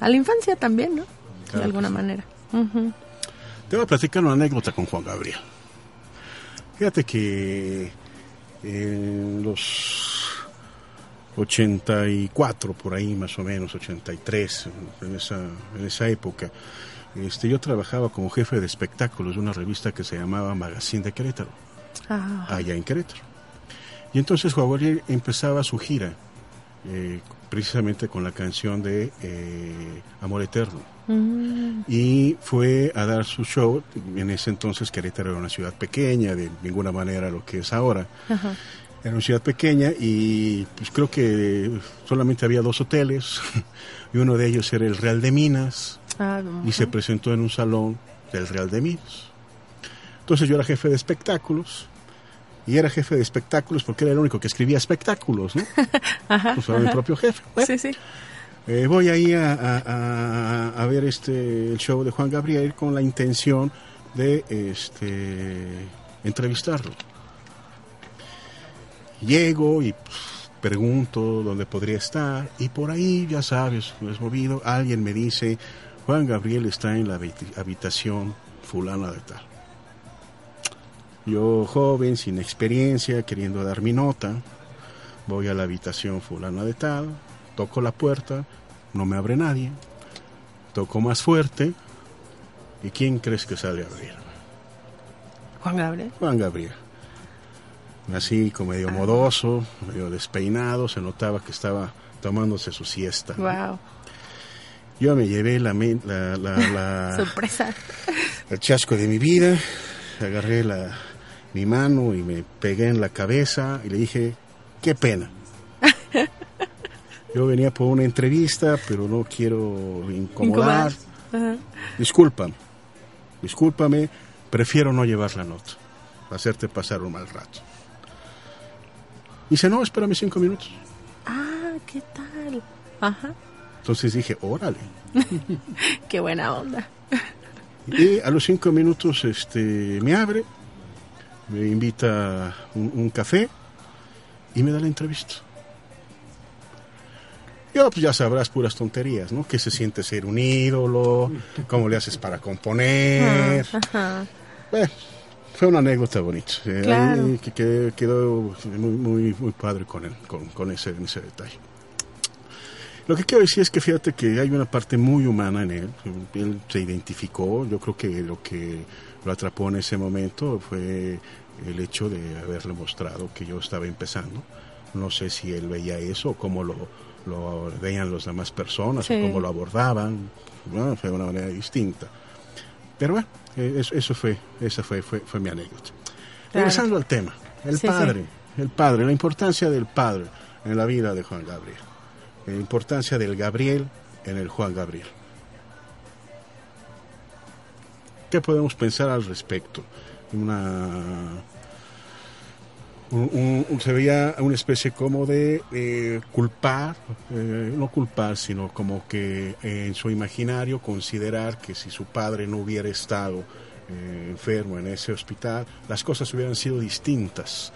a la infancia también, ¿no? Claro de alguna sí. manera. Te voy a platicar una anécdota con Juan Gabriel. Fíjate que en los 84, por ahí más o menos, 83, en esa, en esa época, este, yo trabajaba como jefe de espectáculos de una revista que se llamaba Magazine de Querétaro, Ah, allá en Querétaro. Y entonces Juan Gabriel empezaba su gira, eh, precisamente con la canción de eh, Amor Eterno mm, y fue a dar su show. En ese entonces Querétaro era una ciudad pequeña, de ninguna manera lo que es ahora. ajá. Era una ciudad pequeña y pues creo que solamente había dos hoteles y uno de ellos era el Real de Minas Ah, y se presentó en un salón del Real de Minas. Entonces yo era jefe de espectáculos y era jefe de espectáculos porque era el único que escribía espectáculos, ¿no? Ajá, Pues era mi propio jefe. Bueno, Sí, sí. eh, voy ahí a, a- a- a ver este el show de Juan Gabriel con la intención de este entrevistarlo. Llego y pues, pregunto dónde podría estar y por ahí, ya sabes, me es movido, alguien me dice, Juan Gabriel está en la habit- habitación fulana de tal. Yo joven, sin experiencia, queriendo dar mi nota, voy a la habitación fulana de tal, toco la puerta, no me abre nadie, toco más fuerte, ¿y quién crees que sale a abrir? Juan Gabriel. Juan Gabriel. Así como medio modoso, medio despeinado, se notaba que estaba tomándose su siesta. Wow. Yo me llevé la, la, la- la- Sorpresa. el chasco de mi vida, agarré la, mi mano y me pegué en la cabeza y le dije, qué pena. Yo venía por una entrevista, pero no quiero incomodar. Ajá. Discúlpame, discúlpame, prefiero no llevar la nota, hacerte pasar un mal rato. Dice, no, espérame cinco minutos. Ah, ¿qué tal? Ajá. Entonces dije, órale. Qué buena onda. Y a los cinco minutos este, me abre, me invita un, un café y me da la entrevista. Yo, pues ya sabrás puras tonterías, ¿no? ¿Qué se siente ser un ídolo? ¿Cómo le haces para componer? Ajá. Bueno, fue una anécdota bonita. Eh, Claro. ahí que quedó muy, muy, muy padre con, él, con, con ese, en ese detalle. Lo que quiero decir es que fíjate que hay una parte muy humana en él. Él se identificó. Yo creo que lo que lo atrapó en ese momento fue el hecho de haberle mostrado que yo estaba empezando. No sé si él veía eso o cómo lo, lo veían las demás personas Sí. o cómo lo abordaban. Bueno, fue de una manera distinta. Pero bueno, eso, eso fue, esa fue, fue, fue mi anécdota. Regresando al tema, el Sí, sí. padre, el padre, la importancia del padre en la vida de Juan Gabriel, la importancia del Gabriel en el Juan Gabriel. ¿Qué podemos pensar al respecto? Una, un- un- se veía una especie como de eh, culpar, eh, no culpar, sino como que eh, en su imaginario considerar que si su padre no hubiera estado enfermo en ese hospital, las cosas hubieran sido distintas.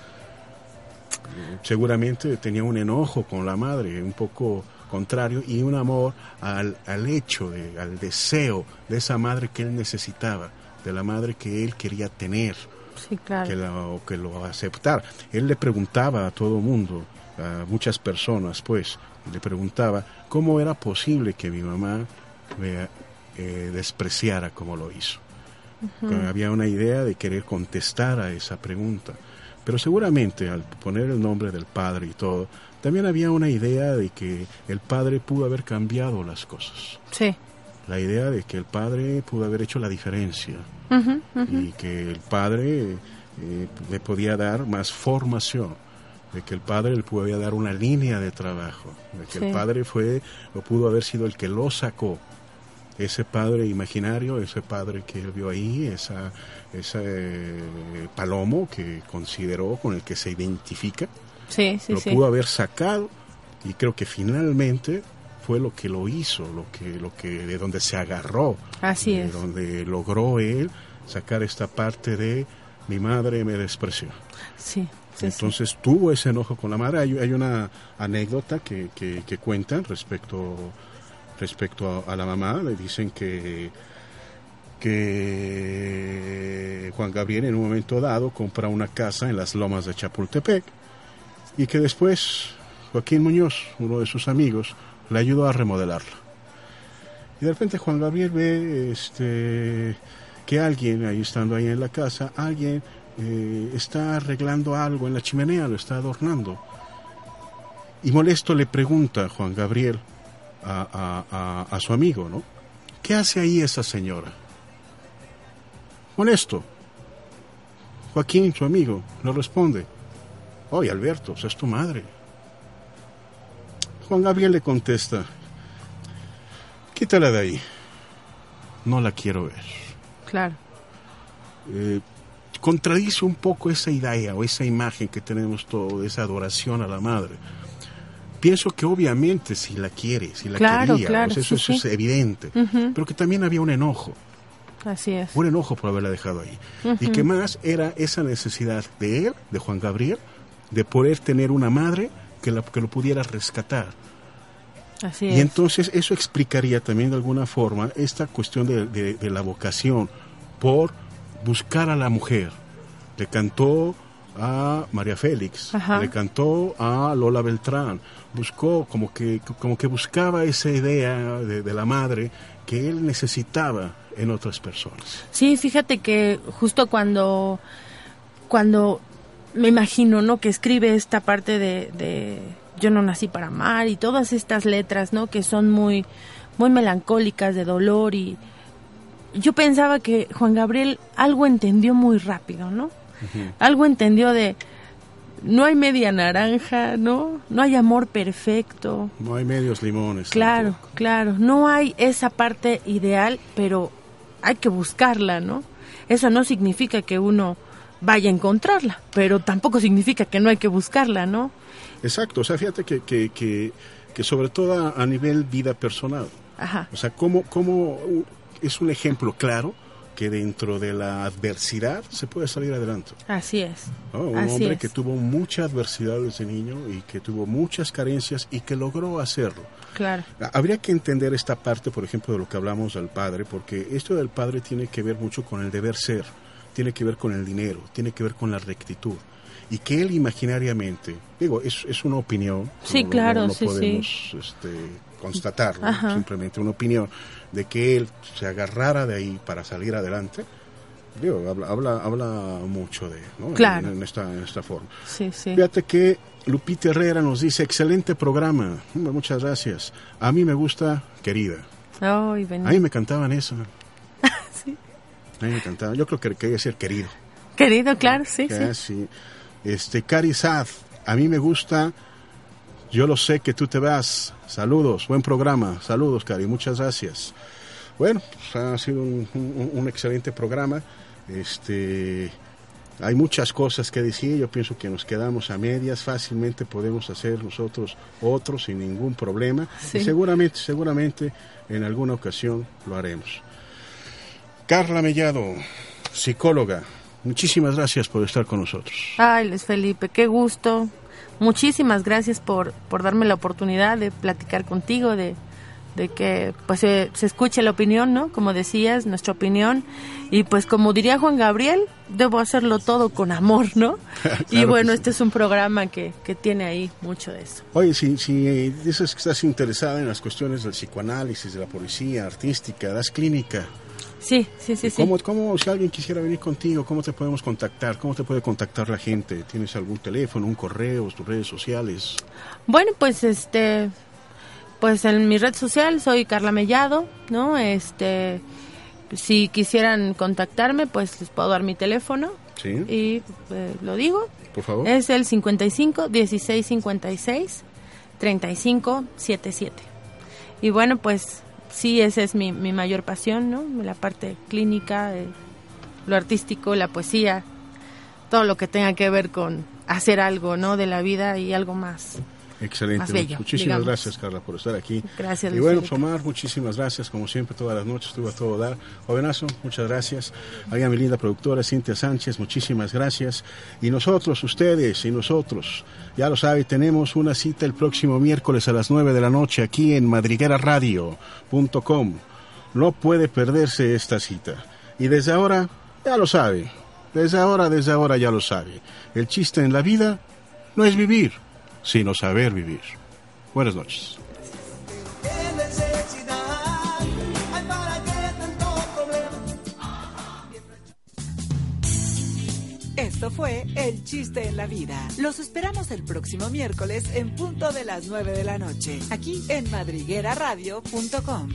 Seguramente tenía un enojo con la madre, un poco contrario, y un amor al, al hecho, de, al deseo de esa madre que él necesitaba, de la madre que él quería tener Sí, claro. que lo, que lo aceptara. Él le preguntaba a todo mundo, a muchas personas, pues, le preguntaba cómo era posible que mi mamá me eh, despreciara como lo hizo. Había una idea de querer contestar a esa pregunta. Pero seguramente al poner el nombre del padre y todo, también había una idea de que el padre pudo haber cambiado las cosas. Sí. La idea de que el padre pudo haber hecho la diferencia y que el padre eh, le podía dar más formación, de que el padre le podía dar una línea de trabajo, de que Sí. el padre fue o pudo haber sido el que lo sacó. Ese padre imaginario, ese padre que él vio ahí, esa, ese eh, palomo que consideró, con el que se identifica, Sí, sí, lo pudo haber sacado y creo que finalmente fue lo que lo hizo, lo que, lo que de donde se agarró, Así de es. donde logró él sacar esta parte de mi madre me despreció. Sí. sí, sí. Entonces tuvo ese enojo con la madre. Hay, hay una anécdota que, que, que cuentan respecto, respecto a, a la mamá. Le dicen que, que Juan Gabriel en un momento dado compra una casa en las lomas de Chapultepec y que después Joaquín Muñoz, uno de sus amigos, le ayudó a remodelarla. Y de repente Juan Gabriel ve este, que alguien, ahí estando ahí en la casa, alguien eh, está arreglando algo en la chimenea, lo está adornando. Y molesto le pregunta Juan Gabriel a, a- su amigo, ¿no? ¿Qué hace ahí esa señora? Molesto. Joaquín, su amigo, le responde, oye Alberto, es tu madre. Juan Gabriel le contesta, quítala de ahí, no la quiero ver. Claro. Eh, contradice un poco esa idea o esa imagen que tenemos todo de esa adoración a la madre. Pienso que obviamente si la quiere, si la Claro, quería, claro, pues eso, sí, eso sí. es evidente, pero que también había un enojo, Así es. un enojo por haberla dejado ahí. Y que más era esa necesidad de él, de Juan Gabriel, de poder tener una madre que, la- que lo pudiera rescatar. Así Y es. entonces eso explicaría también de alguna forma esta cuestión de, de- de la vocación por buscar a la mujer. Le cantó a María Félix, Ajá. le cantó a Lola Beltrán, buscó como que, como que buscaba esa idea de, de la madre que él necesitaba en otras personas. Sí, fíjate que justo cuando, cuando me imagino, ¿no? Que escribe esta parte de, de Yo no nací para amar y todas estas letras, ¿no? Que son muy, muy melancólicas de dolor y yo pensaba que Juan Gabriel algo entendió muy rápido, ¿no? Algo entendió de no hay media naranja, ¿no? No hay amor perfecto. No hay medios limones. Claro, claro. No hay esa parte ideal, pero hay que buscarla, ¿no? Eso no significa que uno vaya a encontrarla, pero tampoco significa que no hay que buscarla, ¿no? Exacto, o sea, fíjate que, que, que, que sobre todo a, nivel vida personal, Ajá. o sea, cómo, cómo es un ejemplo claro que dentro de la adversidad se puede salir adelante. Así es. ¿no? Un Así hombre es. que tuvo mucha adversidad desde niño y que tuvo muchas carencias y que logró hacerlo. Claro. Habría que entender esta parte, por ejemplo, de lo que hablamos del padre, porque esto del padre tiene que ver mucho con el deber ser, tiene que ver con el dinero, tiene que ver con la rectitud. Y que él imaginariamente, digo, es, es una opinión. Sí, no- claro, no, no sí, podemos este, constatarlo, Ajá. simplemente una opinión de que él se agarrara de ahí para salir adelante. Digo, habla, habla, habla mucho de, ¿no? En- Claro. en, esta, en esta forma. Sí, sí. Fíjate que Lupita Herrera nos dice, excelente programa, muchas gracias. A mí me gusta Querida. Ay. A mí me cantaban eso. Sí. A mí me cantaban. Yo creo que quería ser querido. Querido, claro, sí, sí. sí. Este, Cari Sad, a mí me gusta, yo lo sé que tú te vas. Saludos, buen programa. Saludos, Cari, muchas gracias. Bueno, pues, ha sido un, un- un excelente programa. Este, hay muchas cosas que decir. Yo pienso que nos quedamos a medias. Fácilmente podemos hacer nosotros otros sin ningún problema. Sí. Y seguramente, seguramente en alguna ocasión lo haremos. Carla Mellado, psicóloga. Muchísimas gracias por estar con nosotros. Ay, Luis Felipe, qué gusto. Muchísimas gracias por, por darme la oportunidad de platicar contigo, de, de que pues se, se escuche la opinión, ¿no? Como decías, nuestra opinión. Y pues como diría Juan Gabriel, debo hacerlo todo con amor, ¿no? y Claro bueno, que sí. este es un programa que, que tiene ahí mucho de eso. Oye, si, si dices que estás interesada en las cuestiones del psicoanálisis, de la policía artística, das clínica, Sí, sí, sí, sí. ¿cómo, cómo, si alguien quisiera venir contigo, cómo te podemos contactar? ¿Cómo te puede contactar la gente? ¿Tienes algún teléfono, un correo, tus redes sociales? Bueno, pues este, pues en mi red social soy Carla Mellado, ¿no? Este, si quisieran contactarme, pues les puedo dar mi teléfono Sí, y eh, lo digo. por favor. Es el 55 16 56 35 77. Y bueno, pues sí, esa es mi, mi mayor pasión, ¿no? La parte clínica, eh, lo artístico, la poesía, todo lo que tenga que ver con hacer algo, ¿no? De la vida y algo más. Excelente. más bello. muchísimas digamos. gracias, Carla, por estar aquí. Gracias, Y bueno, Felipe. Omar, muchísimas gracias. Como siempre, todas las noches estuvo a todo dar. Jovenazo, muchas gracias. Ahí a mi linda productora, Cintia Sánchez, muchísimas gracias. Y nosotros, ustedes y nosotros, ya lo sabe, tenemos una cita el próximo miércoles a las 9 de la noche aquí en madrigueraradio.com. No puede perderse esta cita. Y desde ahora, ya lo sabe. Desde ahora, desde ahora ya lo sabe. El chiste en la vida no es vivir, sino saber vivir. Buenas noches. Esto fue El Chiste en la Vida. Los esperamos el próximo miércoles en punto de las 9 de la noche, aquí en madrigueraradio.com.